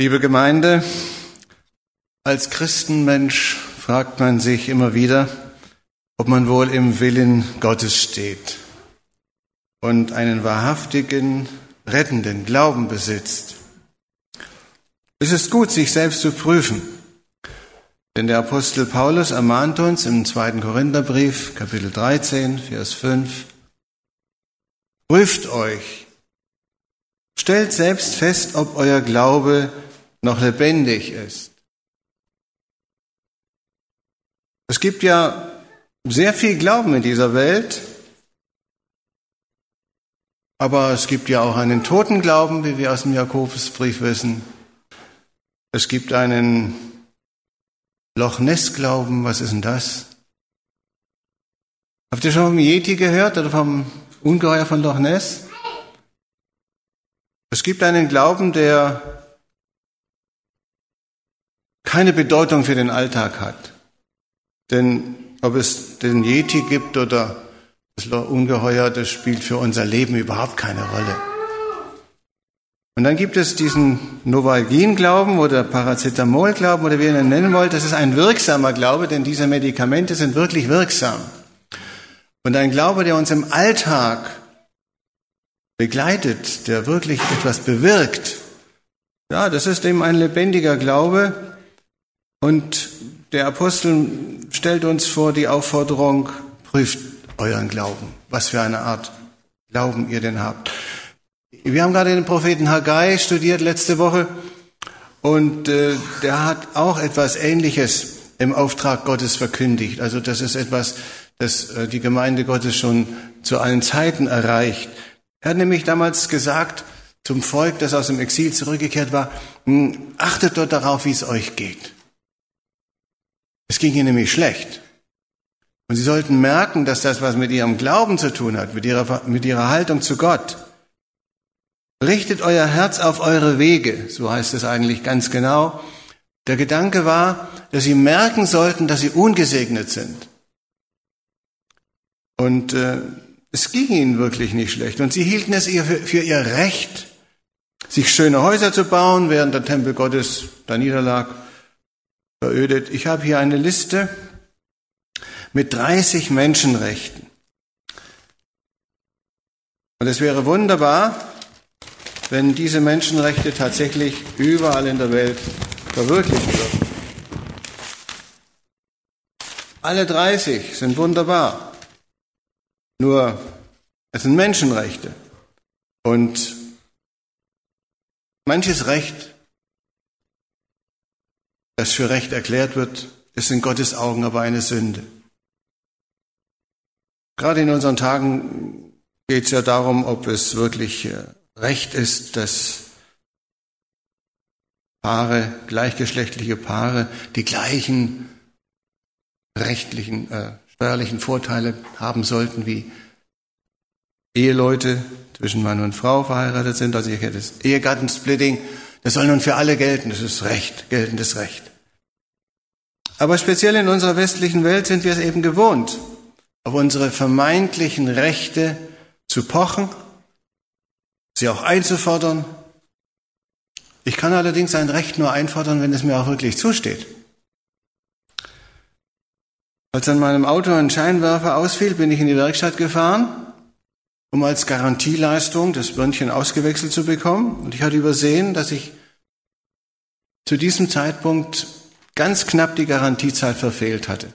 Liebe Gemeinde, als Christenmensch fragt man sich immer wieder, ob man wohl im Willen Gottes steht und einen wahrhaftigen, rettenden Glauben besitzt. Es ist gut, sich selbst zu prüfen, denn der Apostel Paulus ermahnt uns im zweiten Korintherbrief, Kapitel 13, Vers 5, prüft euch, stellt selbst fest, ob euer Glaube noch lebendig ist. Es gibt ja sehr viel Glauben in dieser Welt, aber es gibt ja auch einen toten Glauben, wie wir aus dem Jakobusbrief wissen. Es gibt einen Loch Ness Glauben, was ist denn das? Habt ihr schon vom Yeti gehört oder vom Ungeheuer von Loch Ness? Es gibt einen Glauben, der keine Bedeutung für den Alltag hat. Denn ob es den Yeti gibt oder das Ungeheuer, das spielt für unser Leben überhaupt keine Rolle. Und dann gibt es diesen Novalgin-Glauben oder Paracetamol-Glauben oder wie ihr ihn nennen wollt. Das ist ein wirksamer Glaube, denn diese Medikamente sind wirklich wirksam. Und ein Glaube, der uns im Alltag begleitet, der wirklich etwas bewirkt, ja, das ist eben ein lebendiger Glaube, und der Apostel stellt uns vor die Aufforderung, prüft euren Glauben, was für eine Art Glauben ihr denn habt. Wir haben gerade den Propheten Haggai studiert letzte Woche und äh, der hat auch etwas Ähnliches im Auftrag Gottes verkündigt. Also das ist etwas, das äh, die Gemeinde Gottes schon zu allen Zeiten erreicht. Er hat nämlich damals gesagt zum Volk, das aus dem Exil zurückgekehrt war, hm, achtet dort darauf, wie es euch geht. Es ging ihnen nämlich schlecht. Und sie sollten merken, dass das was mit ihrem Glauben zu tun hat, mit ihrer, mit ihrer Haltung zu Gott. Richtet euer Herz auf eure Wege, so heißt es eigentlich ganz genau. Der Gedanke war, dass sie merken sollten, dass sie ungesegnet sind. Und äh, es ging ihnen wirklich nicht schlecht. Und sie hielten es ihr für, für ihr Recht, sich schöne Häuser zu bauen, während der Tempel Gottes da niederlag verödet. Ich habe hier eine Liste mit 30 Menschenrechten. Und es wäre wunderbar, wenn diese Menschenrechte tatsächlich überall in der Welt verwirklicht würden. Alle 30 sind wunderbar. Nur es sind Menschenrechte. Und manches Recht das für Recht erklärt wird, ist in Gottes Augen aber eine Sünde. Gerade in unseren Tagen geht es ja darum, ob es wirklich äh, Recht ist, dass Paare, gleichgeschlechtliche Paare, die gleichen rechtlichen, äh, steuerlichen Vorteile haben sollten wie Eheleute zwischen Mann und Frau verheiratet sind. Also hier das Ehegattensplitting. Das soll nun für alle gelten. Das ist Recht, geltendes Recht. Aber speziell in unserer westlichen Welt sind wir es eben gewohnt, auf unsere vermeintlichen Rechte zu pochen, sie auch einzufordern. Ich kann allerdings ein Recht nur einfordern, wenn es mir auch wirklich zusteht. Als an meinem Auto ein Scheinwerfer ausfiel, bin ich in die Werkstatt gefahren, um als Garantieleistung das Birnchen ausgewechselt zu bekommen. Und ich hatte übersehen, dass ich zu diesem Zeitpunkt ganz knapp die Garantiezeit verfehlt hatte.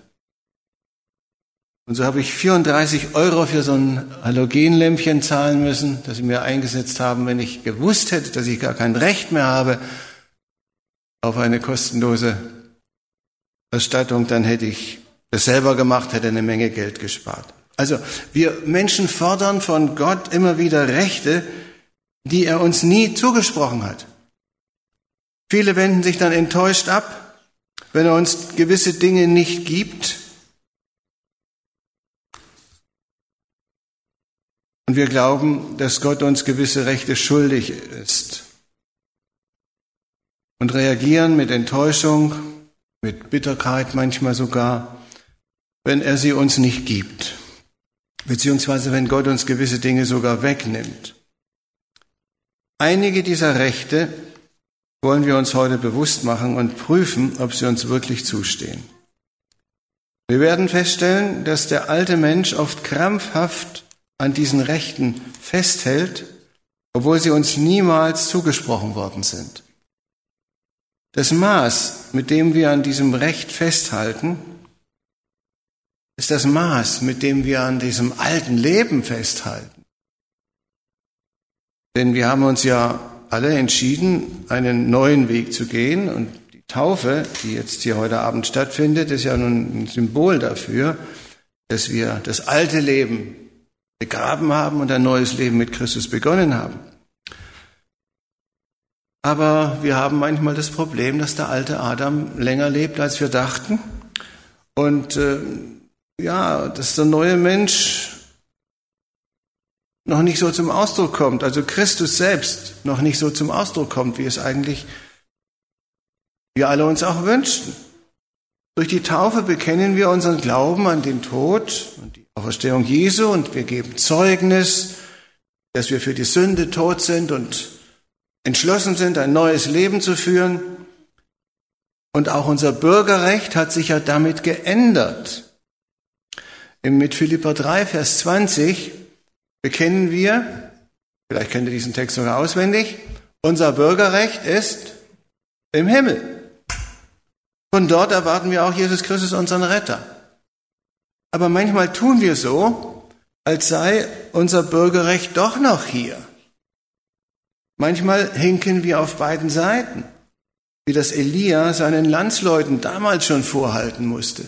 Und so habe ich 34 Euro für so ein Halogenlämpchen zahlen müssen, das sie mir eingesetzt haben. Wenn ich gewusst hätte, dass ich gar kein Recht mehr habe auf eine kostenlose Erstattung, dann hätte ich das selber gemacht, hätte eine Menge Geld gespart. Also wir Menschen fordern von Gott immer wieder Rechte, die er uns nie zugesprochen hat. Viele wenden sich dann enttäuscht ab wenn er uns gewisse Dinge nicht gibt. Und wir glauben, dass Gott uns gewisse Rechte schuldig ist. Und reagieren mit Enttäuschung, mit Bitterkeit manchmal sogar, wenn er sie uns nicht gibt. Beziehungsweise wenn Gott uns gewisse Dinge sogar wegnimmt. Einige dieser Rechte wollen wir uns heute bewusst machen und prüfen, ob sie uns wirklich zustehen. Wir werden feststellen, dass der alte Mensch oft krampfhaft an diesen Rechten festhält, obwohl sie uns niemals zugesprochen worden sind. Das Maß, mit dem wir an diesem Recht festhalten, ist das Maß, mit dem wir an diesem alten Leben festhalten. Denn wir haben uns ja alle entschieden, einen neuen Weg zu gehen und die Taufe, die jetzt hier heute Abend stattfindet, ist ja nun ein Symbol dafür, dass wir das alte Leben begraben haben und ein neues Leben mit Christus begonnen haben. Aber wir haben manchmal das Problem, dass der alte Adam länger lebt, als wir dachten. Und äh, ja, dass der neue Mensch noch nicht so zum Ausdruck kommt, also Christus selbst noch nicht so zum Ausdruck kommt, wie es eigentlich wir alle uns auch wünschen. Durch die Taufe bekennen wir unseren Glauben an den Tod und die Auferstehung Jesu und wir geben Zeugnis, dass wir für die Sünde tot sind und entschlossen sind, ein neues Leben zu führen. Und auch unser Bürgerrecht hat sich ja damit geändert. Mit Philippa 3, Vers 20 bekennen wir, vielleicht kennt ihr diesen Text sogar auswendig, unser Bürgerrecht ist im Himmel. Von dort erwarten wir auch Jesus Christus, unseren Retter. Aber manchmal tun wir so, als sei unser Bürgerrecht doch noch hier. Manchmal hinken wir auf beiden Seiten, wie das Elia seinen Landsleuten damals schon vorhalten musste.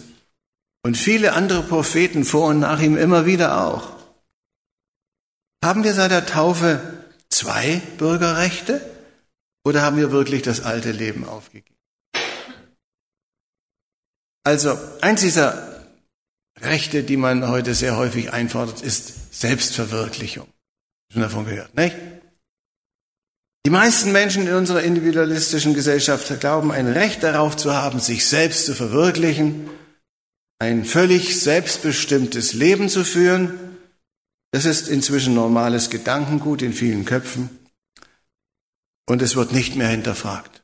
Und viele andere Propheten vor und nach ihm immer wieder auch. Haben wir seit der Taufe zwei Bürgerrechte oder haben wir wirklich das alte Leben aufgegeben? Also eins dieser Rechte, die man heute sehr häufig einfordert, ist Selbstverwirklichung. Schon davon gehört, nicht? Die meisten Menschen in unserer individualistischen Gesellschaft glauben, ein Recht darauf zu haben, sich selbst zu verwirklichen, ein völlig selbstbestimmtes Leben zu führen. Das ist inzwischen normales Gedankengut in vielen Köpfen und es wird nicht mehr hinterfragt.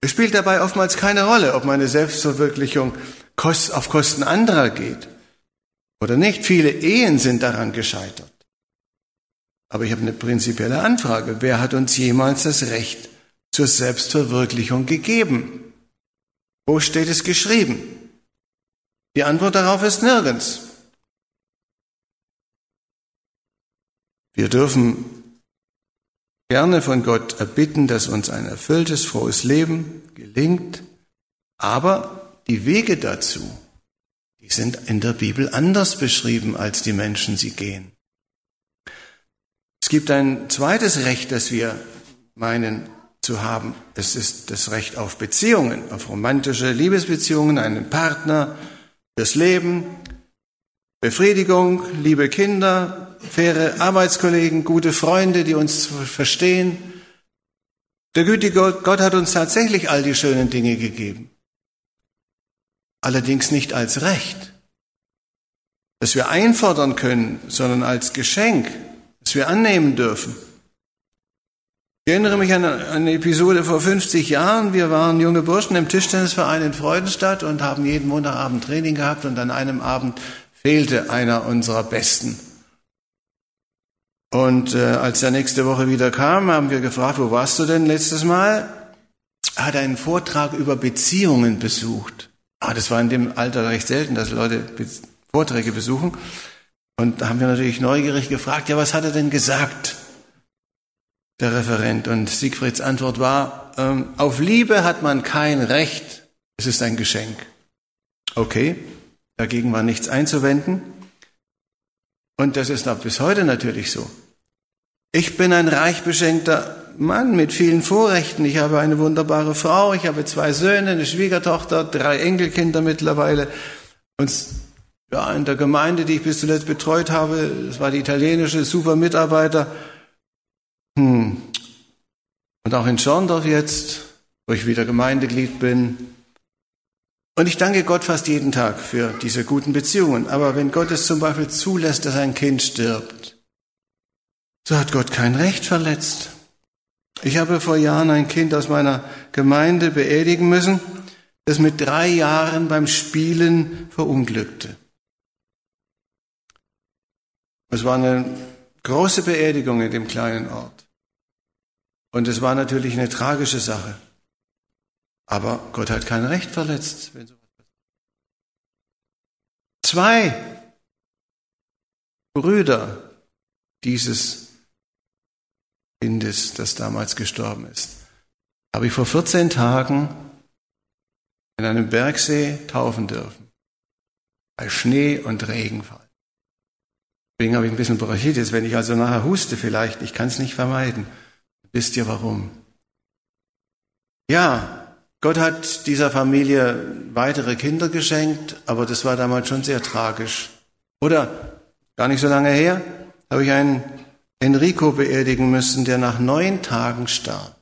Es spielt dabei oftmals keine Rolle, ob meine Selbstverwirklichung auf Kosten anderer geht oder nicht. Viele Ehen sind daran gescheitert. Aber ich habe eine prinzipielle Anfrage. Wer hat uns jemals das Recht zur Selbstverwirklichung gegeben? Wo steht es geschrieben? Die Antwort darauf ist nirgends. Wir dürfen gerne von Gott erbitten, dass uns ein erfülltes, frohes Leben gelingt, aber die Wege dazu, die sind in der Bibel anders beschrieben, als die Menschen sie gehen. Es gibt ein zweites Recht, das wir meinen zu haben. Es ist das Recht auf Beziehungen, auf romantische Liebesbeziehungen, einen Partner, das Leben, Befriedigung, liebe Kinder, faire Arbeitskollegen, gute Freunde, die uns verstehen. Der gütige Gott hat uns tatsächlich all die schönen Dinge gegeben. Allerdings nicht als Recht, das wir einfordern können, sondern als Geschenk, das wir annehmen dürfen. Ich erinnere mich an eine Episode vor 50 Jahren. Wir waren junge Burschen im Tischtennisverein in Freudenstadt und haben jeden Montagabend Training gehabt und an einem Abend fehlte einer unserer Besten. Und äh, als er nächste Woche wieder kam, haben wir gefragt, wo warst du denn letztes Mal? Er hat einen Vortrag über Beziehungen besucht. Ah, das war in dem Alter recht selten, dass Leute Vorträge besuchen. Und da haben wir natürlich neugierig gefragt, ja, was hat er denn gesagt, der Referent? Und Siegfrieds Antwort war, ähm, auf Liebe hat man kein Recht, es ist ein Geschenk. Okay, dagegen war nichts einzuwenden. Und das ist auch bis heute natürlich so. Ich bin ein reich beschenkter Mann mit vielen Vorrechten. Ich habe eine wunderbare Frau, ich habe zwei Söhne, eine Schwiegertochter, drei Enkelkinder mittlerweile. Und ja, in der Gemeinde, die ich bis zuletzt betreut habe, das war die italienische, super Mitarbeiter. Hm. Und auch in Schorndorf jetzt, wo ich wieder Gemeindeglied bin. Und ich danke Gott fast jeden Tag für diese guten Beziehungen. Aber wenn Gott es zum Beispiel zulässt, dass ein Kind stirbt, so hat Gott kein Recht verletzt. Ich habe vor Jahren ein Kind aus meiner Gemeinde beerdigen müssen, das mit drei Jahren beim Spielen verunglückte. Es war eine große Beerdigung in dem kleinen Ort. Und es war natürlich eine tragische Sache. Aber Gott hat kein Recht verletzt. Zwei Brüder dieses Kindes, das damals gestorben ist, habe ich vor 14 Tagen in einem Bergsee taufen dürfen. Bei Schnee und Regenfall. Deswegen habe ich ein bisschen Bronchitis. Wenn ich also nachher huste vielleicht, ich kann es nicht vermeiden. Wisst ihr warum? Ja, Gott hat dieser Familie weitere Kinder geschenkt, aber das war damals schon sehr tragisch. Oder, gar nicht so lange her, habe ich einen Enrico beerdigen müssen, der nach neun Tagen starb.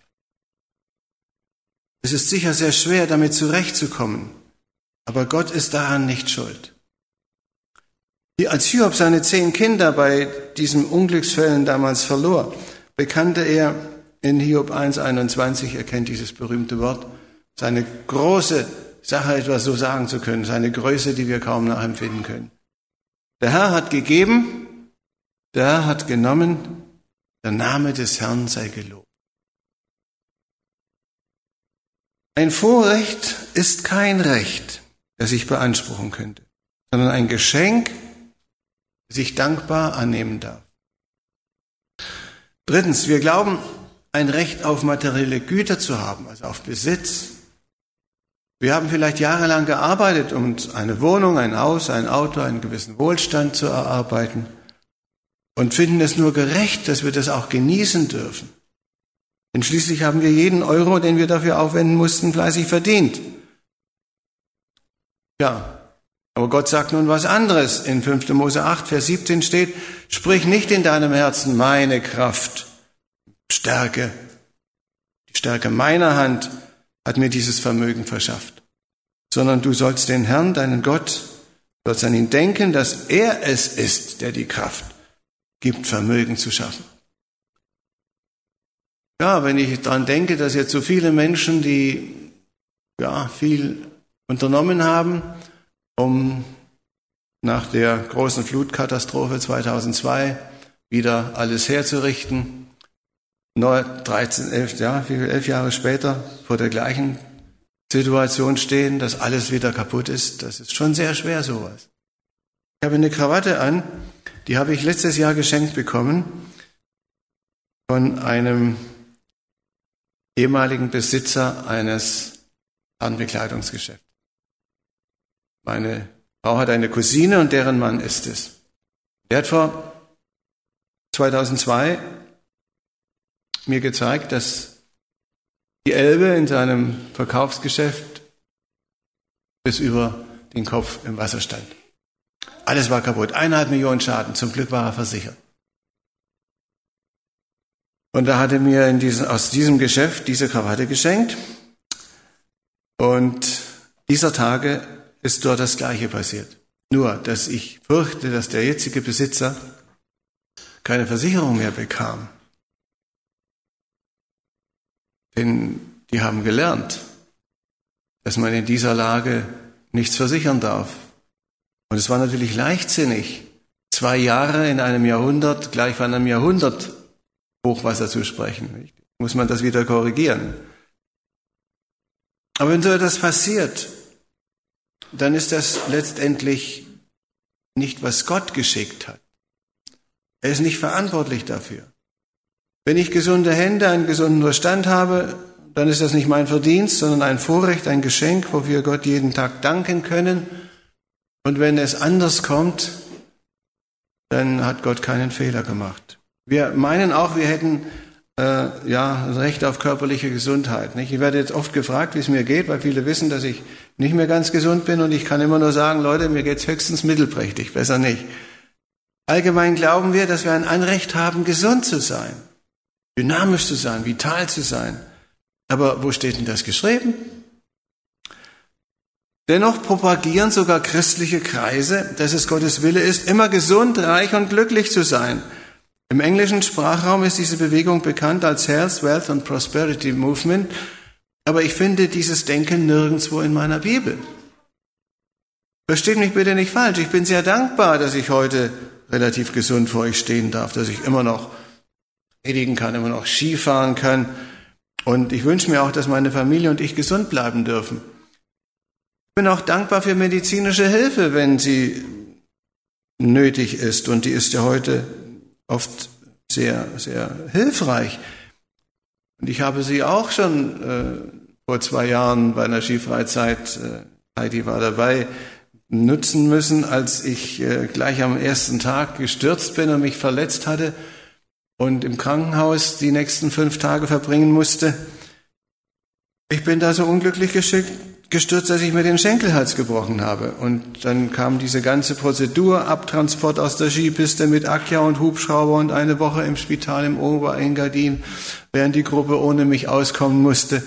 Es ist sicher sehr schwer, damit zurechtzukommen, aber Gott ist daran nicht schuld. Als Hiob seine zehn Kinder bei diesen Unglücksfällen damals verlor, bekannte er in Hiob 1.21, er kennt dieses berühmte Wort, seine große Sache etwas so sagen zu können, seine Größe, die wir kaum nachempfinden können. Der Herr hat gegeben, der hat genommen, der Name des Herrn sei gelobt. Ein Vorrecht ist kein Recht, das ich beanspruchen könnte, sondern ein Geschenk, das ich dankbar annehmen darf. Drittens, wir glauben, ein Recht auf materielle Güter zu haben, also auf Besitz. Wir haben vielleicht jahrelang gearbeitet, um eine Wohnung, ein Haus, ein Auto, einen gewissen Wohlstand zu erarbeiten und finden es nur gerecht, dass wir das auch genießen dürfen. Denn schließlich haben wir jeden Euro, den wir dafür aufwenden mussten, fleißig verdient. Ja, aber Gott sagt nun was anderes. In 5. Mose 8, Vers 17 steht, sprich nicht in deinem Herzen meine Kraft, Stärke. Die Stärke meiner Hand hat mir dieses Vermögen verschafft. Sondern du sollst den Herrn, deinen Gott, sollst an ihn denken, dass er es ist, der die Kraft gibt, Vermögen zu schaffen. Ja, wenn ich daran denke, dass jetzt so viele Menschen, die ja viel unternommen haben, um nach der großen Flutkatastrophe 2002 wieder alles herzurichten, 13, 11, ja, wie viel, elf Jahre später vor der gleichen Situation stehen, dass alles wieder kaputt ist, das ist schon sehr schwer sowas. Ich habe eine Krawatte an, die habe ich letztes Jahr geschenkt bekommen von einem ehemaligen Besitzer eines Herrenbekleidungsgeschäfts. Meine Frau hat eine Cousine und deren Mann ist es. Der hat vor 2002 mir gezeigt, dass die Elbe in seinem Verkaufsgeschäft bis über den Kopf im Wasser stand. Alles war kaputt. Eineinhalb Millionen Schaden. Zum Glück war er versichert. Und da hat er mir in diesem, aus diesem Geschäft diese Krawatte geschenkt. Und dieser Tage ist dort das Gleiche passiert. Nur, dass ich fürchte, dass der jetzige Besitzer keine Versicherung mehr bekam. Denn die haben gelernt, dass man in dieser Lage nichts versichern darf. Und es war natürlich leichtsinnig, zwei Jahre in einem Jahrhundert gleich von einem Jahrhundert Hochwasser zu sprechen. Muss man das wieder korrigieren. Aber wenn so etwas passiert, dann ist das letztendlich nicht, was Gott geschickt hat. Er ist nicht verantwortlich dafür. Wenn ich gesunde Hände, einen gesunden Verstand habe, dann ist das nicht mein Verdienst, sondern ein Vorrecht, ein Geschenk, wofür Gott jeden Tag danken können und wenn es anders kommt, dann hat Gott keinen Fehler gemacht. Wir meinen auch, wir hätten äh, ja Recht auf körperliche Gesundheit. Nicht? Ich werde jetzt oft gefragt, wie es mir geht, weil viele wissen, dass ich nicht mehr ganz gesund bin und ich kann immer nur sagen, Leute, mir geht's höchstens mittelprächtig, besser nicht. Allgemein glauben wir, dass wir ein Anrecht haben, gesund zu sein, dynamisch zu sein, vital zu sein. Aber wo steht denn das geschrieben? Dennoch propagieren sogar christliche Kreise, dass es Gottes Wille ist, immer gesund, reich und glücklich zu sein. Im englischen Sprachraum ist diese Bewegung bekannt als Health, Wealth and Prosperity Movement, aber ich finde dieses Denken nirgendwo in meiner Bibel. Versteht mich bitte nicht falsch, ich bin sehr dankbar, dass ich heute relativ gesund vor euch stehen darf, dass ich immer noch predigen kann, immer noch Skifahren kann. Und ich wünsche mir auch, dass meine Familie und ich gesund bleiben dürfen. Ich bin auch dankbar für medizinische Hilfe, wenn sie nötig ist. Und die ist ja heute oft sehr, sehr hilfreich. Und ich habe sie auch schon äh, vor zwei Jahren bei einer Skifreizeit, äh, Heidi war dabei, nutzen müssen, als ich äh, gleich am ersten Tag gestürzt bin und mich verletzt hatte und im Krankenhaus die nächsten fünf Tage verbringen musste. Ich bin da so unglücklich gestürzt, dass ich mir den Schenkelhals gebrochen habe. Und dann kam diese ganze Prozedur, Abtransport aus der Skipiste mit Akja und Hubschrauber und eine Woche im Spital im Oberengadin, während die Gruppe ohne mich auskommen musste.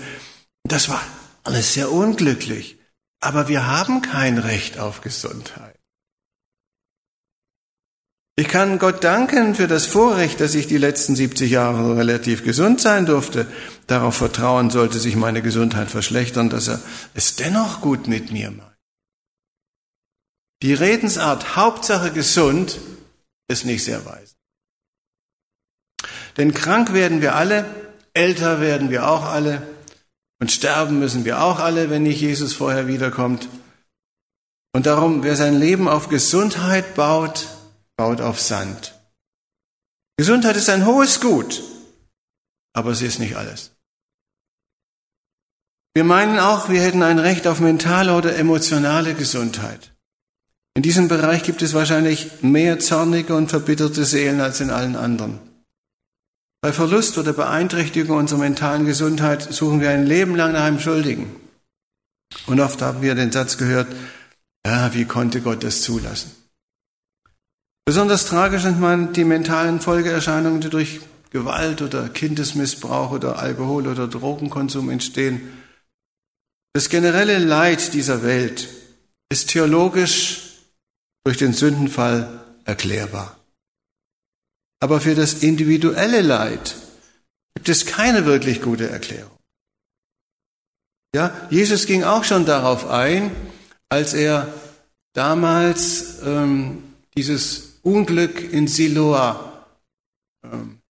Das war alles sehr unglücklich. Aber wir haben kein Recht auf Gesundheit. Ich kann Gott danken für das Vorrecht, dass ich die letzten 70 Jahre relativ gesund sein durfte. Darauf vertrauen sollte sich meine Gesundheit verschlechtern, dass er es dennoch gut mit mir macht. Die Redensart Hauptsache gesund ist nicht sehr weise. Denn krank werden wir alle, älter werden wir auch alle und sterben müssen wir auch alle, wenn nicht Jesus vorher wiederkommt. Und darum, wer sein Leben auf Gesundheit baut, baut auf Sand. Gesundheit ist ein hohes Gut, aber sie ist nicht alles. Wir meinen auch, wir hätten ein Recht auf mentale oder emotionale Gesundheit. In diesem Bereich gibt es wahrscheinlich mehr zornige und verbitterte Seelen als in allen anderen. Bei Verlust oder Beeinträchtigung unserer mentalen Gesundheit suchen wir ein Leben lang nach einem Schuldigen. Und oft haben wir den Satz gehört, ja, wie konnte Gott das zulassen? Besonders tragisch sind man die mentalen Folgeerscheinungen, die durch Gewalt oder Kindesmissbrauch oder Alkohol- oder Drogenkonsum entstehen. Das generelle Leid dieser Welt ist theologisch durch den Sündenfall erklärbar. Aber für das individuelle Leid gibt es keine wirklich gute Erklärung. Ja, Jesus ging auch schon darauf ein, als er damals ähm, dieses Unglück in Siloa ähm,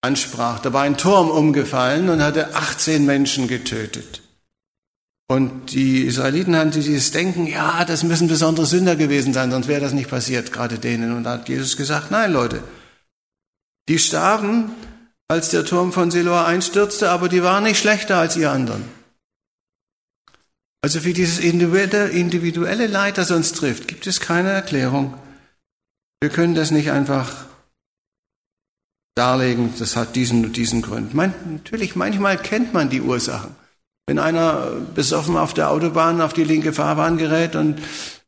ansprach. Da war ein Turm umgefallen und hatte 18 Menschen getötet. Und die Israeliten hatten dieses Denken, ja, das müssen besondere Sünder gewesen sein, sonst wäre das nicht passiert, gerade denen. Und da hat Jesus gesagt, nein, Leute, die starben, als der Turm von Siloa einstürzte, aber die waren nicht schlechter als ihr anderen. Also für dieses individuelle Leid, das uns trifft, gibt es keine Erklärung. Wir können das nicht einfach darlegen, das hat diesen und diesen Grund. Man, natürlich, manchmal kennt man die Ursachen. Wenn einer besoffen auf der Autobahn auf die linke Fahrbahn gerät und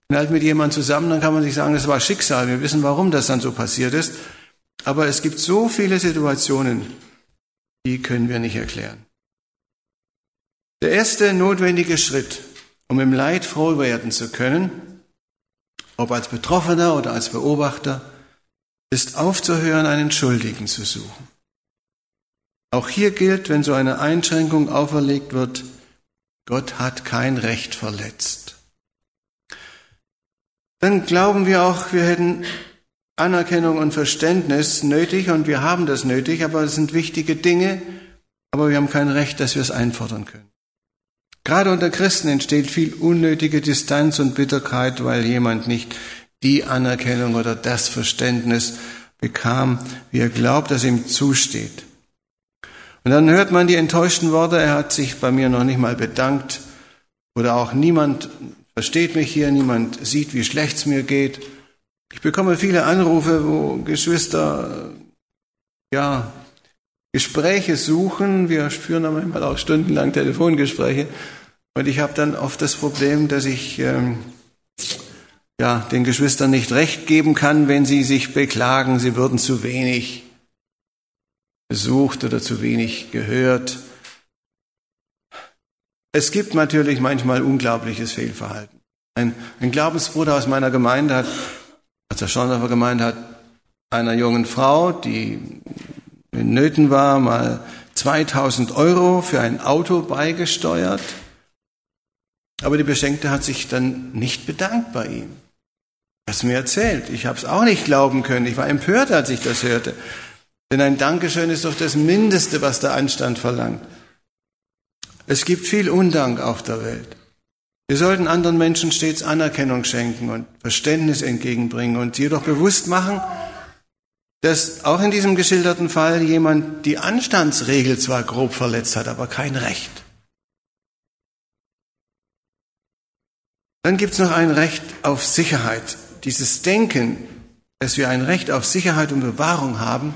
knallt mit jemandem zusammen, dann kann man sich sagen, das war Schicksal. Wir wissen, warum das dann so passiert ist. Aber es gibt so viele Situationen, die können wir nicht erklären. Der erste notwendige Schritt, um im Leid froh werden zu können, ob als Betroffener oder als Beobachter, ist aufzuhören, einen Schuldigen zu suchen. Auch hier gilt, wenn so eine Einschränkung auferlegt wird, Gott hat kein Recht verletzt. Dann glauben wir auch, wir hätten Anerkennung und Verständnis nötig und wir haben das nötig, aber es sind wichtige Dinge, aber wir haben kein Recht, dass wir es einfordern können. Gerade unter Christen entsteht viel unnötige Distanz und Bitterkeit, weil jemand nicht die Anerkennung oder das Verständnis bekam, wie er glaubt, dass ihm zusteht. Und dann hört man die enttäuschten Worte, er hat sich bei mir noch nicht mal bedankt oder auch niemand versteht mich hier, niemand sieht, wie schlecht es mir geht. Ich bekomme viele Anrufe, wo Geschwister ja Gespräche suchen. Wir führen manchmal auch stundenlang Telefongespräche. Und ich habe dann oft das Problem, dass ich ähm, ja, den Geschwistern nicht recht geben kann, wenn sie sich beklagen, sie würden zu wenig besucht oder zu wenig gehört. Es gibt natürlich manchmal unglaubliches Fehlverhalten. Ein, ein Glaubensbruder aus meiner Gemeinde hat, aus der Schorndorfer Gemeinde hat einer jungen Frau, die in Nöten war, mal 2000 Euro für ein Auto beigesteuert. Aber die Beschenkte hat sich dann nicht bedankt bei ihm. Er hat mir erzählt. Ich habe es auch nicht glauben können. Ich war empört, als ich das hörte. Denn ein Dankeschön ist doch das Mindeste, was der Anstand verlangt. Es gibt viel Undank auf der Welt. Wir sollten anderen Menschen stets Anerkennung schenken und Verständnis entgegenbringen und jedoch bewusst machen, dass auch in diesem geschilderten Fall jemand die Anstandsregel zwar grob verletzt hat, aber kein Recht. Dann gibt es noch ein Recht auf Sicherheit. Dieses Denken, dass wir ein Recht auf Sicherheit und Bewahrung haben,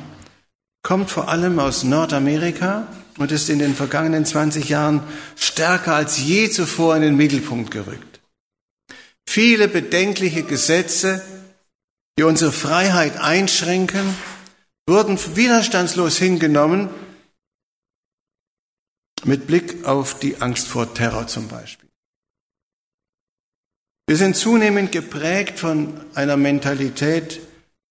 kommt vor allem aus Nordamerika und ist in den vergangenen 20 Jahren stärker als je zuvor in den Mittelpunkt gerückt. Viele bedenkliche Gesetze, die unsere Freiheit einschränken, wurden widerstandslos hingenommen, mit Blick auf die Angst vor Terror zum Beispiel. Wir sind zunehmend geprägt von einer Mentalität,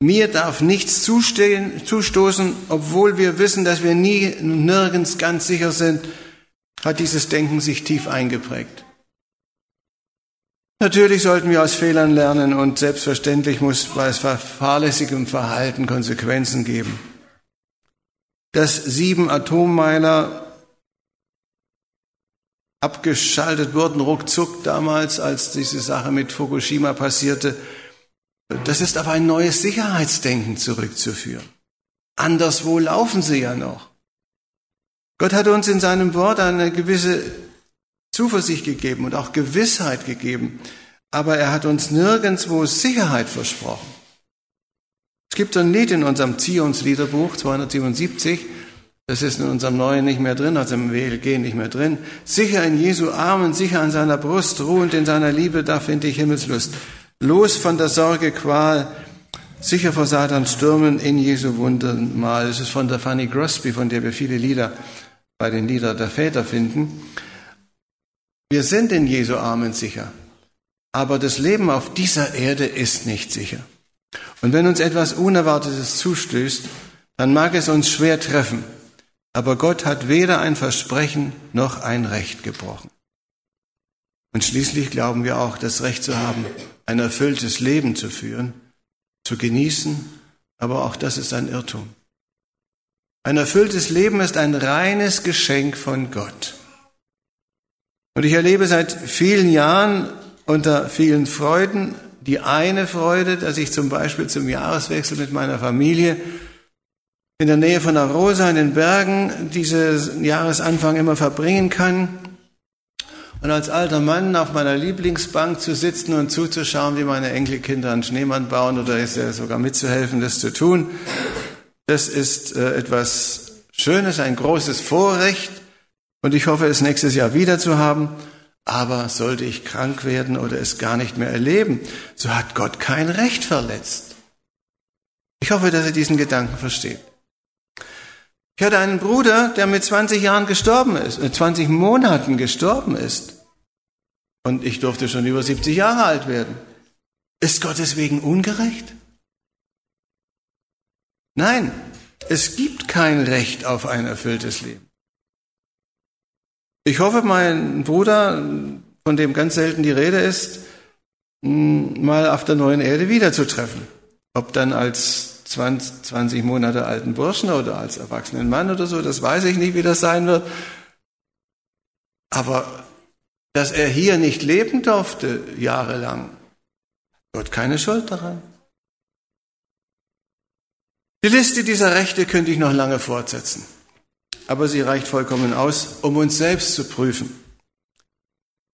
mir darf nichts zustehen, zustoßen, obwohl wir wissen, dass wir nie nirgends ganz sicher sind, hat dieses Denken sich tief eingeprägt. Natürlich sollten wir aus Fehlern lernen und selbstverständlich muss bei fahrlässigem Verhalten Konsequenzen geben. Dass sieben Atommeiler abgeschaltet wurden, ruckzuck damals, als diese Sache mit Fukushima passierte, das ist auf ein neues Sicherheitsdenken zurückzuführen. Anderswo laufen sie ja noch. Gott hat uns in seinem Wort eine gewisse Zuversicht gegeben und auch Gewissheit gegeben, aber er hat uns nirgendwo Sicherheit versprochen. Es gibt ein Lied in unserem Zionsliederbuch 277, das ist in unserem Neuen nicht mehr drin, also im WLG nicht mehr drin. Sicher in Jesu Armen, sicher an seiner Brust, ruhend in seiner Liebe, da finde ich Himmelslust. Los von der Sorge, Qual, sicher vor Satans Stürmen in Jesu Wundermal. Es ist von der Fanny Grosby, von der wir viele Lieder bei den Lieder der Väter finden. Wir sind in Jesu Armen sicher, aber das Leben auf dieser Erde ist nicht sicher. Und wenn uns etwas Unerwartetes zustößt, dann mag es uns schwer treffen, aber Gott hat weder ein Versprechen noch ein Recht gebrochen. Und schließlich glauben wir auch, das Recht zu haben, ein erfülltes Leben zu führen, zu genießen, aber auch das ist ein Irrtum. Ein erfülltes Leben ist ein reines Geschenk von Gott. Und ich erlebe seit vielen Jahren unter vielen Freuden die eine Freude, dass ich zum Beispiel zum Jahreswechsel mit meiner Familie in der Nähe von Arosa in den Bergen diesen Jahresanfang immer verbringen kann. Und als alter Mann auf meiner Lieblingsbank zu sitzen und zuzuschauen, wie meine Enkelkinder einen Schneemann bauen oder ist ja sogar mitzuhelfen, das zu tun, das ist äh, etwas Schönes, ein großes Vorrecht und ich hoffe, es nächstes Jahr wieder zu haben. Aber sollte ich krank werden oder es gar nicht mehr erleben, so hat Gott kein Recht verletzt. Ich hoffe, dass ihr diesen Gedanken versteht. Ich hatte einen Bruder, der mit 20 Jahren gestorben ist, mit 20 Monaten gestorben ist. Und ich durfte schon über 70 Jahre alt werden. Ist Gott deswegen ungerecht? Nein, es gibt kein Recht auf ein erfülltes Leben. Ich hoffe, mein Bruder, von dem ganz selten die Rede ist, mal auf der neuen Erde wiederzutreffen. Ob dann als 20, 20 Monate alten Burschen oder als erwachsenen Mann oder so, das weiß ich nicht, wie das sein wird. Aber dass er hier nicht leben durfte jahrelang, Gott keine Schuld daran. Die Liste dieser Rechte könnte ich noch lange fortsetzen, aber sie reicht vollkommen aus, um uns selbst zu prüfen.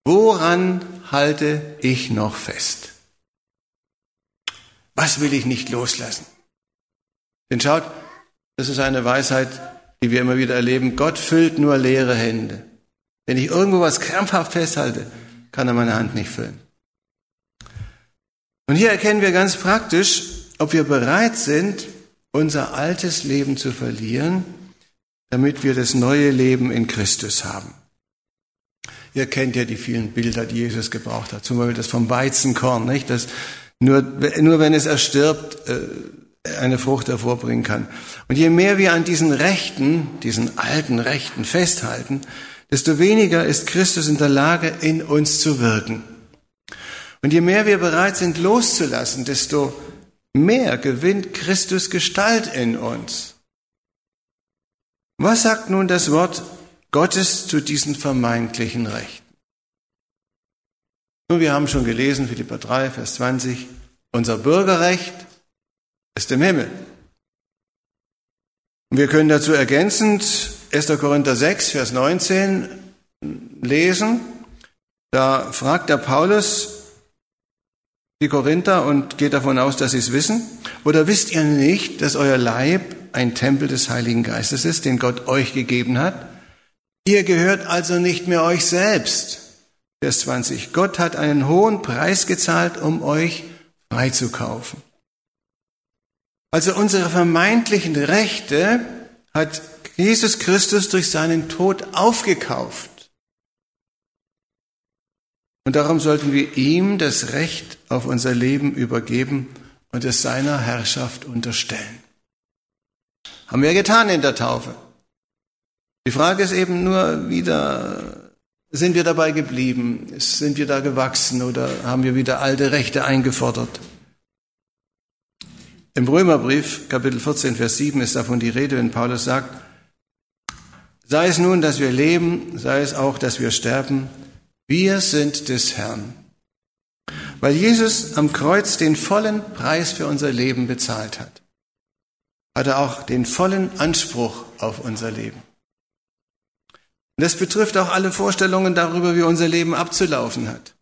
Woran halte ich noch fest? Was will ich nicht loslassen? Denn schaut, das ist eine Weisheit, die wir immer wieder erleben. Gott füllt nur leere Hände. Wenn ich irgendwo was krampfhaft festhalte, kann er meine Hand nicht füllen. Und hier erkennen wir ganz praktisch, ob wir bereit sind, unser altes Leben zu verlieren, damit wir das neue Leben in Christus haben. Ihr kennt ja die vielen Bilder, die Jesus gebraucht hat. Zum Beispiel das vom Weizenkorn, nicht? Das nur, nur wenn es erstirbt, äh, eine Frucht hervorbringen kann. Und je mehr wir an diesen Rechten, diesen alten Rechten festhalten, desto weniger ist Christus in der Lage, in uns zu wirken. Und je mehr wir bereit sind loszulassen, desto mehr gewinnt Christus Gestalt in uns. Was sagt nun das Wort Gottes zu diesen vermeintlichen Rechten? Nun, wir haben schon gelesen, Philippa 3, Vers 20, unser Bürgerrecht ist im Himmel. Und wir können dazu ergänzend 1. Korinther 6, Vers 19 lesen. Da fragt der Paulus die Korinther und geht davon aus, dass sie es wissen. Oder wisst ihr nicht, dass euer Leib ein Tempel des Heiligen Geistes ist, den Gott euch gegeben hat? Ihr gehört also nicht mehr euch selbst. Vers 20. Gott hat einen hohen Preis gezahlt, um euch freizukaufen. Also unsere vermeintlichen Rechte hat Jesus Christus durch seinen Tod aufgekauft. Und darum sollten wir ihm das Recht auf unser Leben übergeben und es seiner Herrschaft unterstellen. Haben wir getan in der Taufe. Die Frage ist eben nur wieder, sind wir dabei geblieben? Sind wir da gewachsen oder haben wir wieder alte Rechte eingefordert? Im Römerbrief, Kapitel 14, Vers 7 ist davon die Rede, wenn Paulus sagt, sei es nun, dass wir leben, sei es auch, dass wir sterben, wir sind des Herrn. Weil Jesus am Kreuz den vollen Preis für unser Leben bezahlt hat, hat er auch den vollen Anspruch auf unser Leben. Und das betrifft auch alle Vorstellungen darüber, wie unser Leben abzulaufen hat.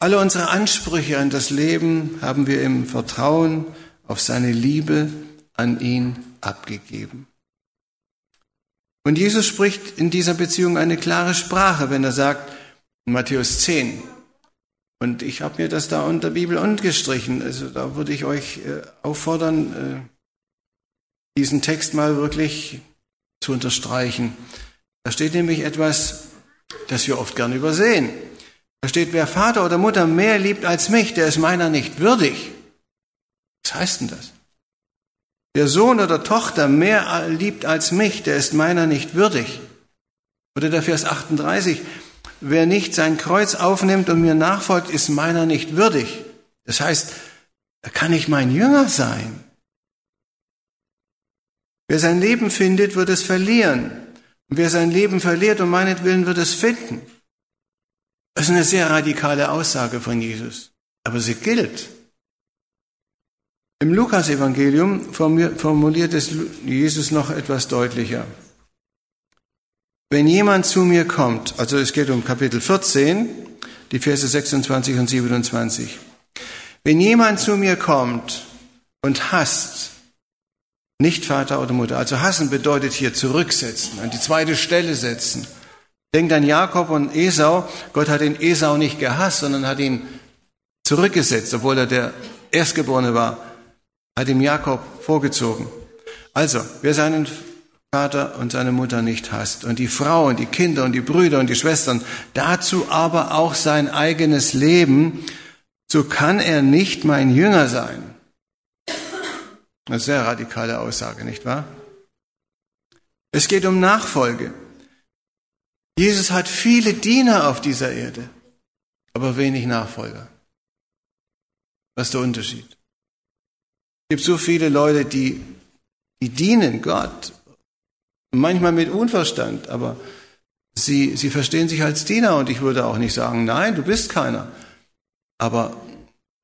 Alle unsere Ansprüche an das Leben haben wir im Vertrauen auf seine Liebe an ihn abgegeben. Und Jesus spricht in dieser Beziehung eine klare Sprache, wenn er sagt, in Matthäus 10, und ich habe mir das da unter Bibel untergestrichen, also da würde ich euch äh, auffordern, äh, diesen Text mal wirklich zu unterstreichen. Da steht nämlich etwas, das wir oft gern übersehen. Da steht, wer Vater oder Mutter mehr liebt als mich, der ist meiner nicht würdig. Was heißt denn das? Wer Sohn oder Tochter mehr liebt als mich, der ist meiner nicht würdig. Oder der Vers 38, wer nicht sein Kreuz aufnimmt und mir nachfolgt, ist meiner nicht würdig. Das heißt, er kann nicht mein Jünger sein. Wer sein Leben findet, wird es verlieren. Und wer sein Leben verliert um meinetwillen, wird es finden. Das ist eine sehr radikale Aussage von Jesus, aber sie gilt. Im Lukas-Evangelium formuliert es Jesus noch etwas deutlicher. Wenn jemand zu mir kommt, also es geht um Kapitel 14, die Verse 26 und 27. Wenn jemand zu mir kommt und hasst, nicht Vater oder Mutter, also hassen bedeutet hier zurücksetzen, an die zweite Stelle setzen. Denkt an Jakob und Esau. Gott hat den Esau nicht gehasst, sondern hat ihn zurückgesetzt, obwohl er der Erstgeborene war hat ihm Jakob vorgezogen. Also, wer seinen Vater und seine Mutter nicht hasst und die Frau und die Kinder und die Brüder und die Schwestern, dazu aber auch sein eigenes Leben, so kann er nicht mein Jünger sein. Eine sehr radikale Aussage, nicht wahr? Es geht um Nachfolge. Jesus hat viele Diener auf dieser Erde, aber wenig Nachfolger. Was ist der Unterschied? Es gibt so viele Leute, die, die dienen Gott. Manchmal mit Unverstand, aber sie, sie verstehen sich als Diener und ich würde auch nicht sagen, nein, du bist keiner. Aber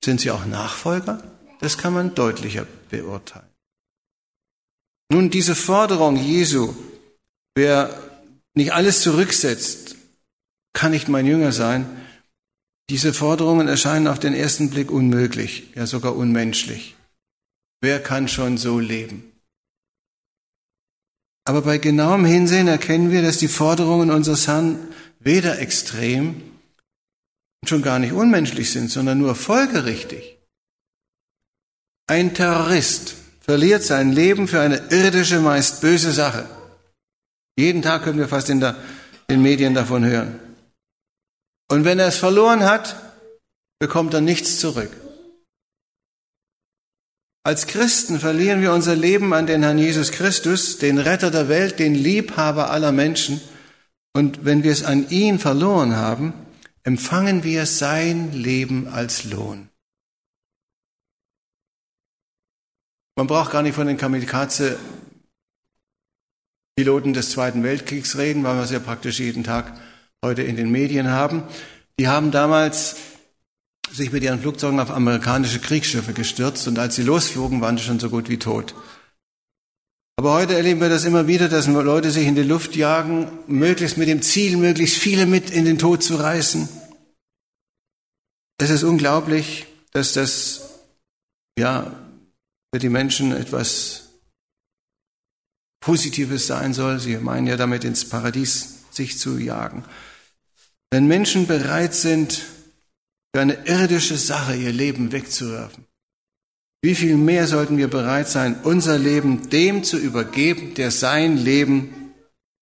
sind sie auch Nachfolger? Das kann man deutlicher beurteilen. Nun, diese Forderung Jesu, wer nicht alles zurücksetzt, kann nicht mein Jünger sein. Diese Forderungen erscheinen auf den ersten Blick unmöglich, ja sogar unmenschlich. Wer kann schon so leben? Aber bei genauem Hinsehen erkennen wir, dass die Forderungen unseres Herrn weder extrem und schon gar nicht unmenschlich sind, sondern nur folgerichtig. Ein Terrorist verliert sein Leben für eine irdische, meist böse Sache. Jeden Tag können wir fast in der, den Medien davon hören. Und wenn er es verloren hat, bekommt er nichts zurück. Als Christen verlieren wir unser Leben an den Herrn Jesus Christus, den Retter der Welt, den Liebhaber aller Menschen. Und wenn wir es an ihn verloren haben, empfangen wir sein Leben als Lohn. Man braucht gar nicht von den Kamikaze-Piloten des Zweiten Weltkriegs reden, weil wir es ja praktisch jeden Tag heute in den Medien haben. Die haben damals sich mit ihren Flugzeugen auf amerikanische Kriegsschiffe gestürzt und als sie losflogen, waren sie schon so gut wie tot. Aber heute erleben wir das immer wieder, dass Leute sich in die Luft jagen, möglichst mit dem Ziel, möglichst viele mit in den Tod zu reißen. Es ist unglaublich, dass das, ja, für die Menschen etwas Positives sein soll. Sie meinen ja damit ins Paradies sich zu jagen. Wenn Menschen bereit sind, für eine irdische Sache ihr Leben wegzuwerfen. Wie viel mehr sollten wir bereit sein, unser Leben dem zu übergeben, der sein Leben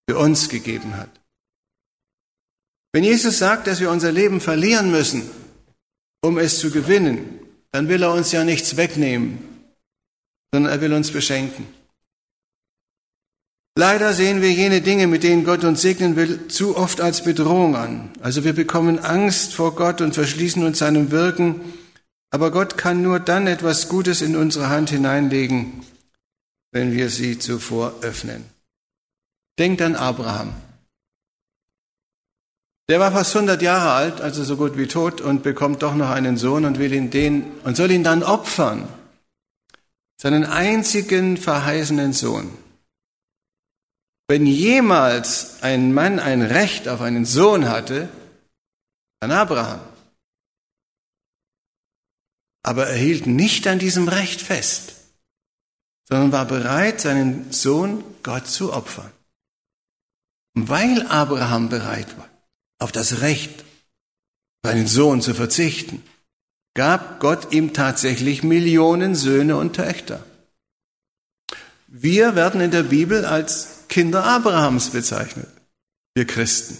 für uns gegeben hat. Wenn Jesus sagt, dass wir unser Leben verlieren müssen, um es zu gewinnen, dann will er uns ja nichts wegnehmen, sondern er will uns beschenken. Leider sehen wir jene Dinge, mit denen Gott uns segnen will, zu oft als Bedrohung an. Also wir bekommen Angst vor Gott und verschließen uns seinem Wirken. Aber Gott kann nur dann etwas Gutes in unsere Hand hineinlegen, wenn wir sie zuvor öffnen. Denkt an Abraham. Der war fast 100 Jahre alt, also so gut wie tot, und bekommt doch noch einen Sohn und will ihn den und soll ihn dann opfern. Seinen einzigen verheißenen Sohn. Wenn jemals ein Mann ein Recht auf einen Sohn hatte, dann Abraham. Aber er hielt nicht an diesem Recht fest, sondern war bereit, seinen Sohn Gott zu opfern. Weil Abraham bereit war, auf das Recht, seinen Sohn zu verzichten, gab Gott ihm tatsächlich Millionen Söhne und Töchter. Wir werden in der Bibel als Kinder Abrahams bezeichnet, wir Christen.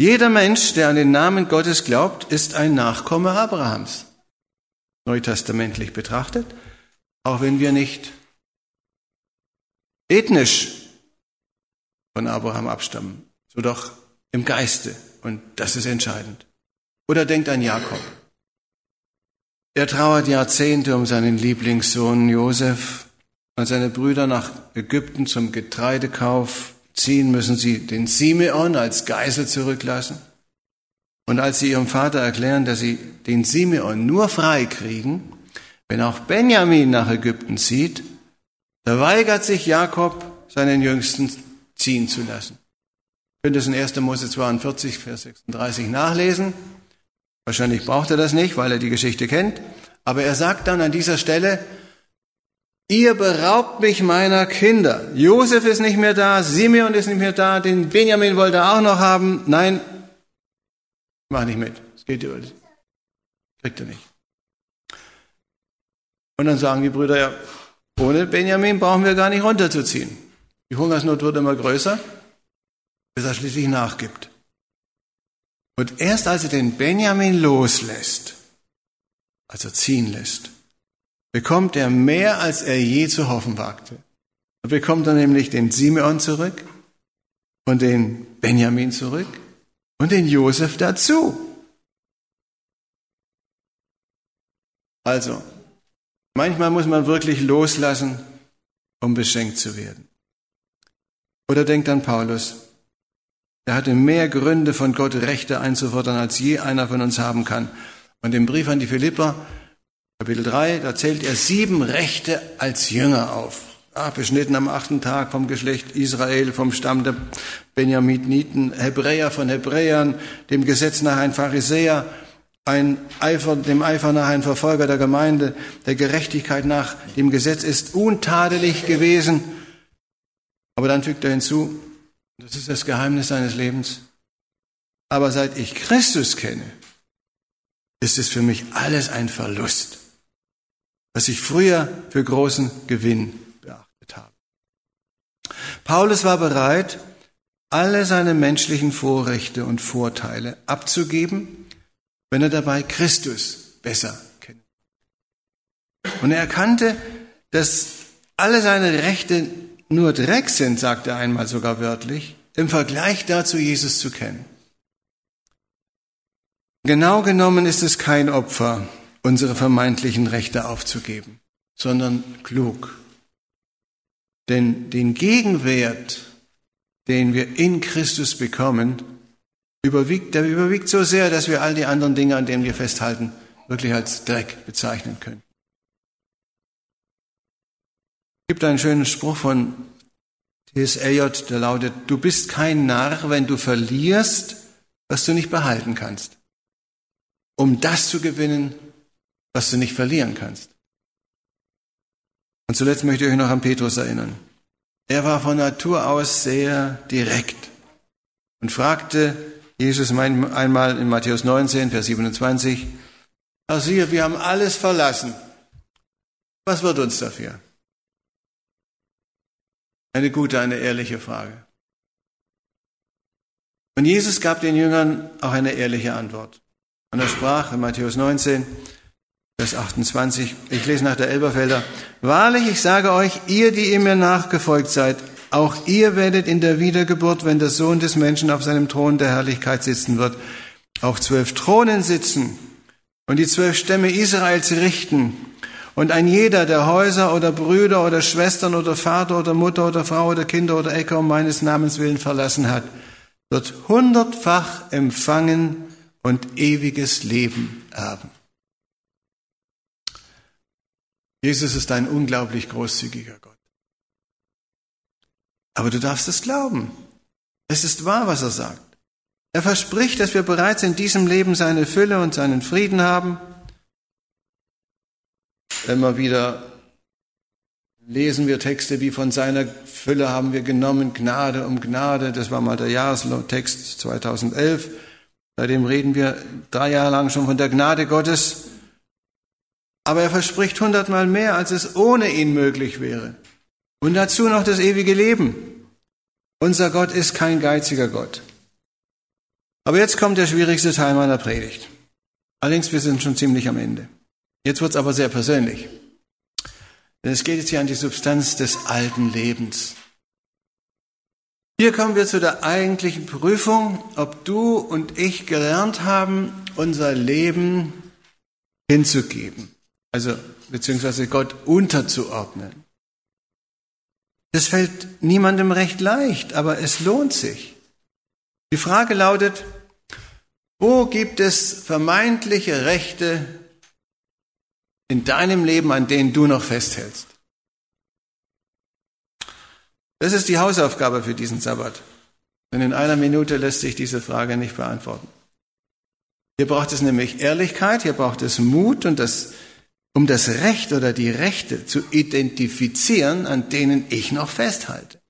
Jeder Mensch, der an den Namen Gottes glaubt, ist ein Nachkomme Abrahams, neutestamentlich betrachtet, auch wenn wir nicht ethnisch von Abraham abstammen, so doch im Geiste. Und das ist entscheidend. Oder denkt an Jakob. Er trauert Jahrzehnte um seinen Lieblingssohn Josef als seine Brüder nach Ägypten zum Getreidekauf ziehen, müssen sie den Simeon als Geisel zurücklassen. Und als sie ihrem Vater erklären, dass sie den Simeon nur frei kriegen, wenn auch Benjamin nach Ägypten zieht, da weigert sich Jakob, seinen Jüngsten ziehen zu lassen. Ihr könnt es in 1. Mose 42, Vers 36 nachlesen. Wahrscheinlich braucht er das nicht, weil er die Geschichte kennt. Aber er sagt dann an dieser Stelle, Ihr beraubt mich meiner Kinder. Josef ist nicht mehr da, Simeon ist nicht mehr da, den Benjamin wollte er auch noch haben. Nein, mach nicht mit. Es geht über. Kriegt er nicht. Und dann sagen die Brüder, ja, ohne Benjamin brauchen wir gar nicht runterzuziehen. Die Hungersnot wird immer größer, bis er schließlich nachgibt. Und erst als er den Benjamin loslässt, also ziehen lässt, bekommt er mehr, als er je zu hoffen wagte. Er bekommt dann nämlich den Simeon zurück und den Benjamin zurück und den Josef dazu. Also, manchmal muss man wirklich loslassen, um beschenkt zu werden. Oder denkt an Paulus. Er hatte mehr Gründe, von Gott Rechte einzufordern, als je einer von uns haben kann. Und im Brief an die Philipper Kapitel 3, da zählt er sieben Rechte als Jünger auf. Ah, beschnitten am achten Tag vom Geschlecht Israel, vom Stamm der Benjaminiten, Hebräer von Hebräern, dem Gesetz nach ein Pharisäer, ein Eifer, dem Eifer nach ein Verfolger der Gemeinde, der Gerechtigkeit nach dem Gesetz ist untadelig gewesen. Aber dann fügt er hinzu, das ist das Geheimnis seines Lebens. Aber seit ich Christus kenne, ist es für mich alles ein Verlust was ich früher für großen Gewinn beachtet habe. Paulus war bereit, alle seine menschlichen Vorrechte und Vorteile abzugeben, wenn er dabei Christus besser kennt. Und er erkannte, dass alle seine Rechte nur Dreck sind, sagt er einmal sogar wörtlich, im Vergleich dazu Jesus zu kennen. Genau genommen ist es kein Opfer, unsere vermeintlichen Rechte aufzugeben, sondern klug. Denn den Gegenwert, den wir in Christus bekommen, überwiegt, der überwiegt so sehr, dass wir all die anderen Dinge, an denen wir festhalten, wirklich als Dreck bezeichnen können. Es gibt einen schönen Spruch von T.S. Eliot, der lautet, du bist kein Narr, wenn du verlierst, was du nicht behalten kannst um das zu gewinnen, was du nicht verlieren kannst. Und zuletzt möchte ich euch noch an Petrus erinnern. Er war von Natur aus sehr direkt und fragte Jesus einmal in Matthäus 19, Vers 27, Herr siehe, wir haben alles verlassen. Was wird uns dafür? Eine gute, eine ehrliche Frage. Und Jesus gab den Jüngern auch eine ehrliche Antwort. Und er sprach in Matthäus 19, Vers 28, ich lese nach der Elberfelder, Wahrlich, ich sage euch, ihr, die ihr mir nachgefolgt seid, auch ihr werdet in der Wiedergeburt, wenn der Sohn des Menschen auf seinem Thron der Herrlichkeit sitzen wird, auf zwölf Thronen sitzen und die zwölf Stämme Israels richten. Und ein jeder, der Häuser oder Brüder oder Schwestern oder Vater oder Mutter oder Frau oder Kinder oder Äcker um meines Namens willen verlassen hat, wird hundertfach empfangen und ewiges Leben erben. Jesus ist ein unglaublich großzügiger Gott. Aber du darfst es glauben. Es ist wahr, was er sagt. Er verspricht, dass wir bereits in diesem Leben seine Fülle und seinen Frieden haben. Immer wieder lesen wir Texte wie von seiner Fülle haben wir genommen, Gnade um Gnade. Das war mal der Jahrestext 2011. Seitdem reden wir drei Jahre lang schon von der Gnade Gottes. Aber er verspricht hundertmal mehr, als es ohne ihn möglich wäre. Und dazu noch das ewige Leben. Unser Gott ist kein geiziger Gott. Aber jetzt kommt der schwierigste Teil meiner Predigt. Allerdings, wir sind schon ziemlich am Ende. Jetzt wird es aber sehr persönlich. Denn es geht jetzt hier an die Substanz des alten Lebens. Hier kommen wir zu der eigentlichen Prüfung, ob du und ich gelernt haben, unser Leben hinzugeben, also beziehungsweise Gott unterzuordnen. Das fällt niemandem recht leicht, aber es lohnt sich. Die Frage lautet, wo gibt es vermeintliche Rechte in deinem Leben, an denen du noch festhältst? Das ist die Hausaufgabe für diesen Sabbat. Denn in einer Minute lässt sich diese Frage nicht beantworten. Hier braucht es nämlich Ehrlichkeit, hier braucht es Mut und das, um das Recht oder die Rechte zu identifizieren, an denen ich noch festhalte.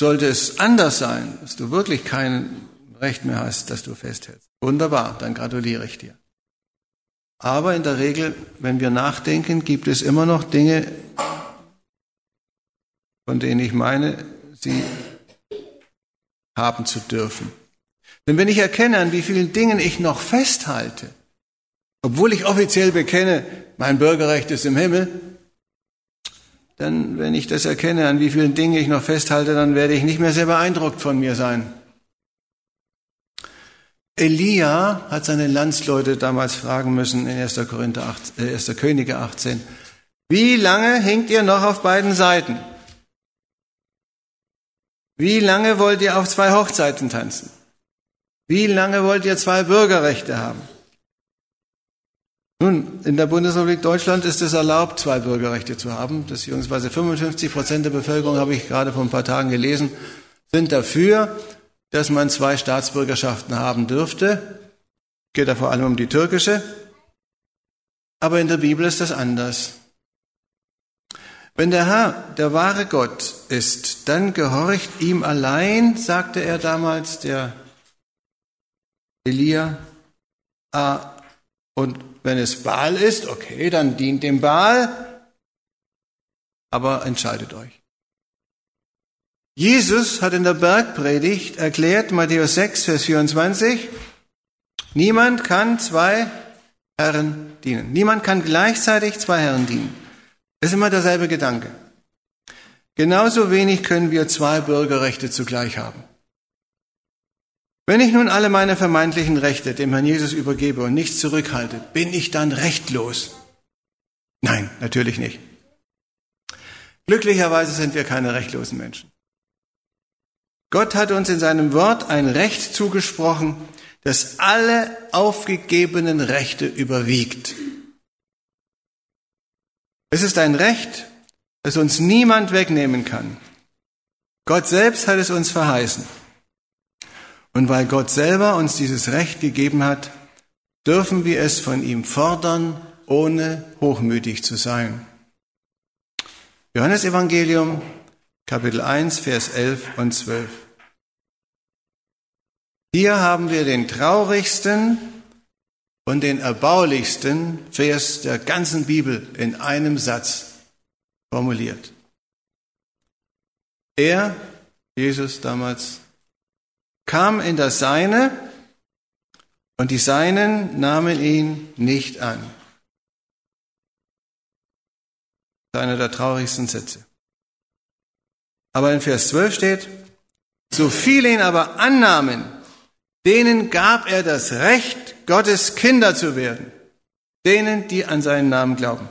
Sollte es anders sein, dass du wirklich kein Recht mehr hast, dass du festhältst. Wunderbar, dann gratuliere ich dir. Aber in der Regel, wenn wir nachdenken, gibt es immer noch Dinge, von denen ich meine, sie haben zu dürfen. Denn wenn ich erkenne, an wie vielen Dingen ich noch festhalte, obwohl ich offiziell bekenne, mein Bürgerrecht ist im Himmel, dann, wenn ich das erkenne, an wie vielen Dingen ich noch festhalte, dann werde ich nicht mehr sehr beeindruckt von mir sein. Elia hat seine Landsleute damals fragen müssen in 1. Korinther 18, äh 1. Könige 18, wie lange hinkt ihr noch auf beiden Seiten? Wie lange wollt ihr auf zwei Hochzeiten tanzen? Wie lange wollt ihr zwei Bürgerrechte haben? Nun, in der Bundesrepublik Deutschland ist es erlaubt, zwei Bürgerrechte zu haben. Beziehungsweise 55 Prozent der Bevölkerung, habe ich gerade vor ein paar Tagen gelesen, sind dafür dass man zwei Staatsbürgerschaften haben dürfte. Geht da vor allem um die türkische. Aber in der Bibel ist das anders. Wenn der Herr der wahre Gott ist, dann gehorcht ihm allein, sagte er damals, der Elia. Ah, und wenn es Baal ist, okay, dann dient dem Baal, aber entscheidet euch. Jesus hat in der Bergpredigt erklärt, Matthäus 6, Vers 24, niemand kann zwei Herren dienen. Niemand kann gleichzeitig zwei Herren dienen. Das ist immer derselbe Gedanke. Genauso wenig können wir zwei Bürgerrechte zugleich haben. Wenn ich nun alle meine vermeintlichen Rechte dem Herrn Jesus übergebe und nichts zurückhalte, bin ich dann rechtlos? Nein, natürlich nicht. Glücklicherweise sind wir keine rechtlosen Menschen. Gott hat uns in seinem Wort ein Recht zugesprochen, das alle aufgegebenen Rechte überwiegt. Es ist ein Recht, das uns niemand wegnehmen kann. Gott selbst hat es uns verheißen. Und weil Gott selber uns dieses Recht gegeben hat, dürfen wir es von ihm fordern, ohne hochmütig zu sein. Johannes Evangelium, Kapitel 1, Vers 11 und 12. Hier haben wir den traurigsten und den erbaulichsten Vers der ganzen Bibel in einem Satz formuliert. Er, Jesus damals, kam in das Seine und die Seinen nahmen ihn nicht an. Das ist einer der traurigsten Sätze. Aber in Vers 12 steht, so viele ihn aber annahmen, denen gab er das Recht, Gottes Kinder zu werden, denen, die an seinen Namen glauben.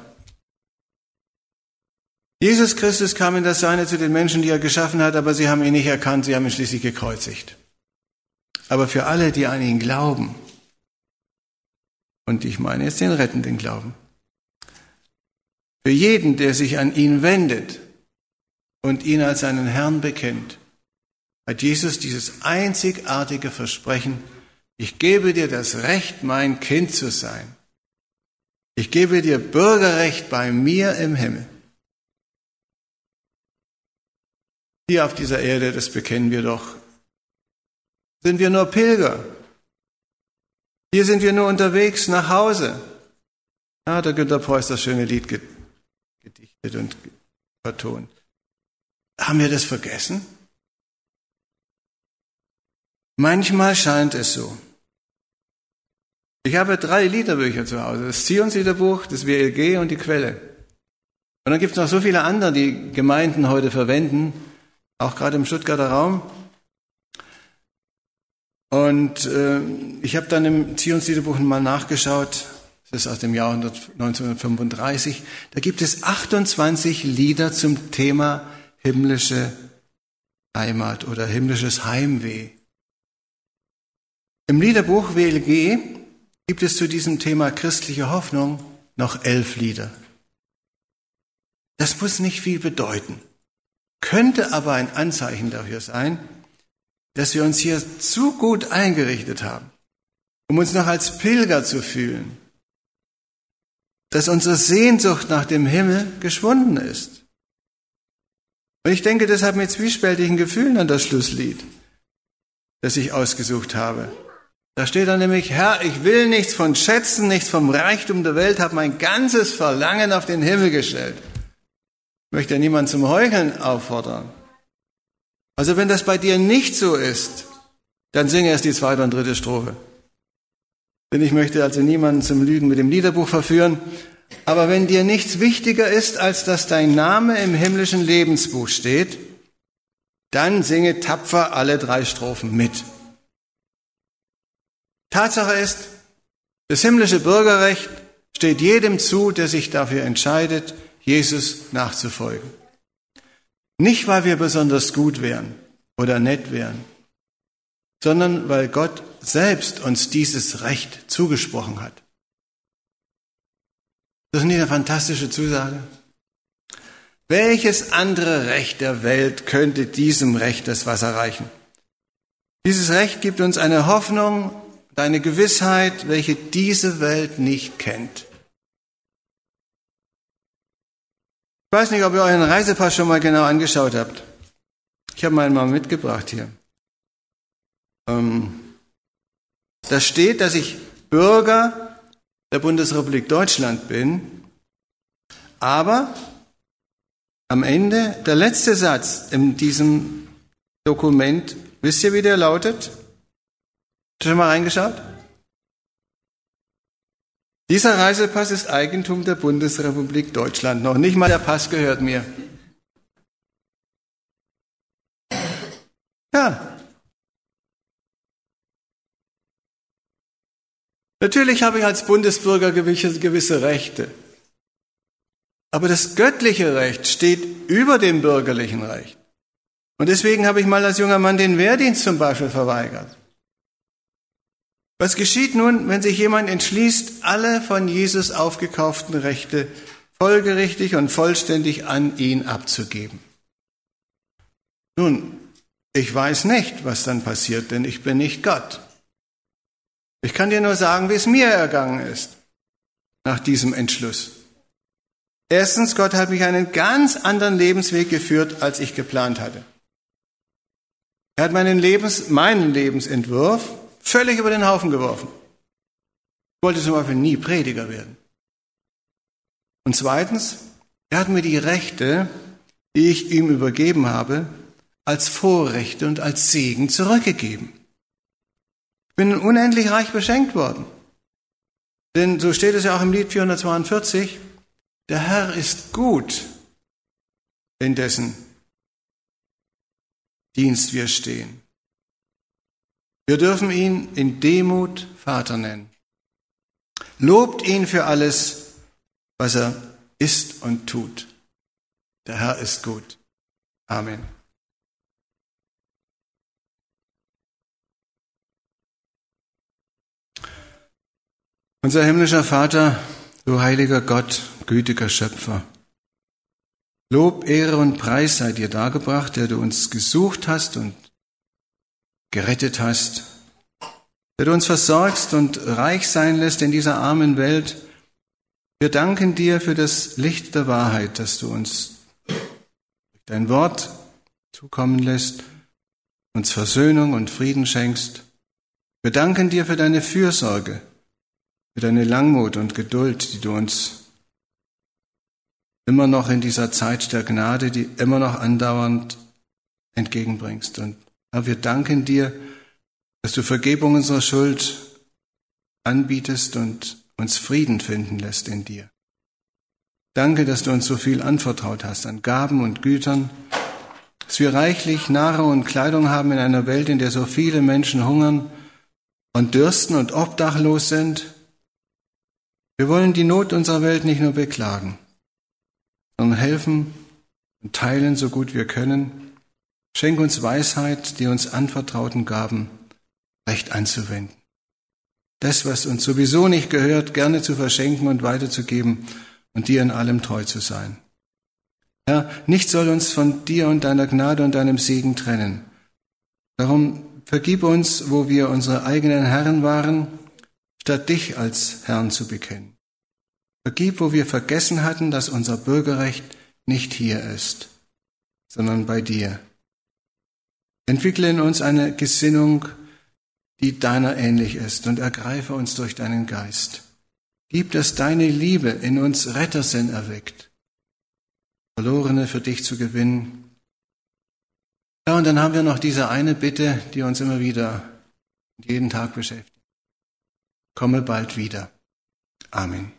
Jesus Christus kam in das Seine zu den Menschen, die er geschaffen hat, aber sie haben ihn nicht erkannt, sie haben ihn schließlich gekreuzigt. Aber für alle, die an ihn glauben, und ich meine jetzt den rettenden Glauben, für jeden, der sich an ihn wendet und ihn als seinen Herrn bekennt, hat Jesus dieses einzigartige Versprechen, ich gebe dir das Recht, mein Kind zu sein. Ich gebe dir Bürgerrecht bei mir im Himmel. Hier auf dieser Erde, das bekennen wir doch, sind wir nur Pilger. Hier sind wir nur unterwegs nach Hause. Ja, der Günter Preuß das schöne Lied gedichtet und vertont. Haben wir das vergessen? Manchmal scheint es so. Ich habe drei Liederbücher zu Hause. Das Zionsliederbuch, das WLG und die Quelle. Und dann gibt es noch so viele andere, die Gemeinden heute verwenden, auch gerade im Stuttgarter Raum. Und äh, ich habe dann im Zionsliederbuch mal nachgeschaut, das ist aus dem Jahr 1935, da gibt es 28 Lieder zum Thema himmlische Heimat oder himmlisches Heimweh. Im Liederbuch WLG gibt es zu diesem Thema christliche Hoffnung noch elf Lieder. Das muss nicht viel bedeuten, könnte aber ein Anzeichen dafür sein, dass wir uns hier zu gut eingerichtet haben, um uns noch als Pilger zu fühlen, dass unsere Sehnsucht nach dem Himmel geschwunden ist. Und ich denke deshalb mit zwiespältigen Gefühlen an das Schlusslied, das ich ausgesucht habe. Da steht dann nämlich, Herr, ich will nichts von Schätzen, nichts vom Reichtum der Welt, habe mein ganzes Verlangen auf den Himmel gestellt. Ich möchte ja niemand zum Heucheln auffordern. Also wenn das bei dir nicht so ist, dann singe erst die zweite und dritte Strophe. Denn ich möchte also niemanden zum Lügen mit dem Liederbuch verführen. Aber wenn dir nichts wichtiger ist, als dass dein Name im himmlischen Lebensbuch steht, dann singe tapfer alle drei Strophen mit. Tatsache ist, das himmlische Bürgerrecht steht jedem zu, der sich dafür entscheidet, Jesus nachzufolgen. Nicht, weil wir besonders gut wären oder nett wären, sondern weil Gott selbst uns dieses Recht zugesprochen hat. Das ist nicht eine fantastische Zusage? Welches andere Recht der Welt könnte diesem Recht das Wasser reichen? Dieses Recht gibt uns eine Hoffnung deine Gewissheit, welche diese Welt nicht kennt. Ich weiß nicht, ob ihr euren Reisepass schon mal genau angeschaut habt. Ich habe meinen mal mitgebracht hier. Ähm, da steht, dass ich Bürger der Bundesrepublik Deutschland bin, aber am Ende, der letzte Satz in diesem Dokument, wisst ihr, wie der lautet? Schon mal reingeschaut? Dieser Reisepass ist Eigentum der Bundesrepublik Deutschland. Noch nicht mal der Pass gehört mir. Ja. Natürlich habe ich als Bundesbürger gewisse, gewisse Rechte. Aber das göttliche Recht steht über dem bürgerlichen Recht. Und deswegen habe ich mal als junger Mann den Wehrdienst zum Beispiel verweigert. Was geschieht nun, wenn sich jemand entschließt, alle von Jesus aufgekauften Rechte folgerichtig und vollständig an ihn abzugeben? Nun, ich weiß nicht, was dann passiert, denn ich bin nicht Gott. Ich kann dir nur sagen, wie es mir ergangen ist nach diesem Entschluss. Erstens, Gott hat mich einen ganz anderen Lebensweg geführt, als ich geplant hatte. Er hat meinen, Lebens, meinen Lebensentwurf völlig über den Haufen geworfen. Ich wollte zum Beispiel nie Prediger werden. Und zweitens, er hat mir die Rechte, die ich ihm übergeben habe, als Vorrechte und als Segen zurückgegeben. Ich bin unendlich reich beschenkt worden. Denn so steht es ja auch im Lied 442, der Herr ist gut, in dessen Dienst wir stehen. Wir dürfen ihn in Demut Vater nennen. Lobt ihn für alles, was er ist und tut. Der Herr ist gut. Amen. Unser himmlischer Vater, du heiliger Gott, gütiger Schöpfer, Lob, Ehre und Preis sei dir dargebracht, der du uns gesucht hast und gerettet hast, der du uns versorgst und reich sein lässt in dieser armen Welt. Wir danken dir für das Licht der Wahrheit, das du uns durch dein Wort zukommen lässt, uns Versöhnung und Frieden schenkst. Wir danken dir für deine Fürsorge, für deine Langmut und Geduld, die du uns immer noch in dieser Zeit der Gnade, die immer noch andauernd entgegenbringst. Und Herr, wir danken dir, dass du Vergebung unserer Schuld anbietest und uns Frieden finden lässt in dir. Danke, dass du uns so viel anvertraut hast an Gaben und Gütern, dass wir reichlich Nahrung und Kleidung haben in einer Welt, in der so viele Menschen hungern und dürsten und obdachlos sind. Wir wollen die Not unserer Welt nicht nur beklagen, sondern helfen und teilen so gut wir können. Schenk uns Weisheit, die uns anvertrauten Gaben recht anzuwenden. Das, was uns sowieso nicht gehört, gerne zu verschenken und weiterzugeben und dir in allem treu zu sein. Herr, nichts soll uns von dir und deiner Gnade und deinem Segen trennen. Darum vergib uns, wo wir unsere eigenen Herren waren, statt dich als Herrn zu bekennen. Vergib, wo wir vergessen hatten, dass unser Bürgerrecht nicht hier ist, sondern bei dir. Entwickle in uns eine Gesinnung, die deiner ähnlich ist, und ergreife uns durch deinen Geist. Gib, dass deine Liebe in uns Rettersinn erweckt, Verlorene für dich zu gewinnen. Ja, und dann haben wir noch diese eine Bitte, die uns immer wieder jeden Tag beschäftigt. Komme bald wieder. Amen.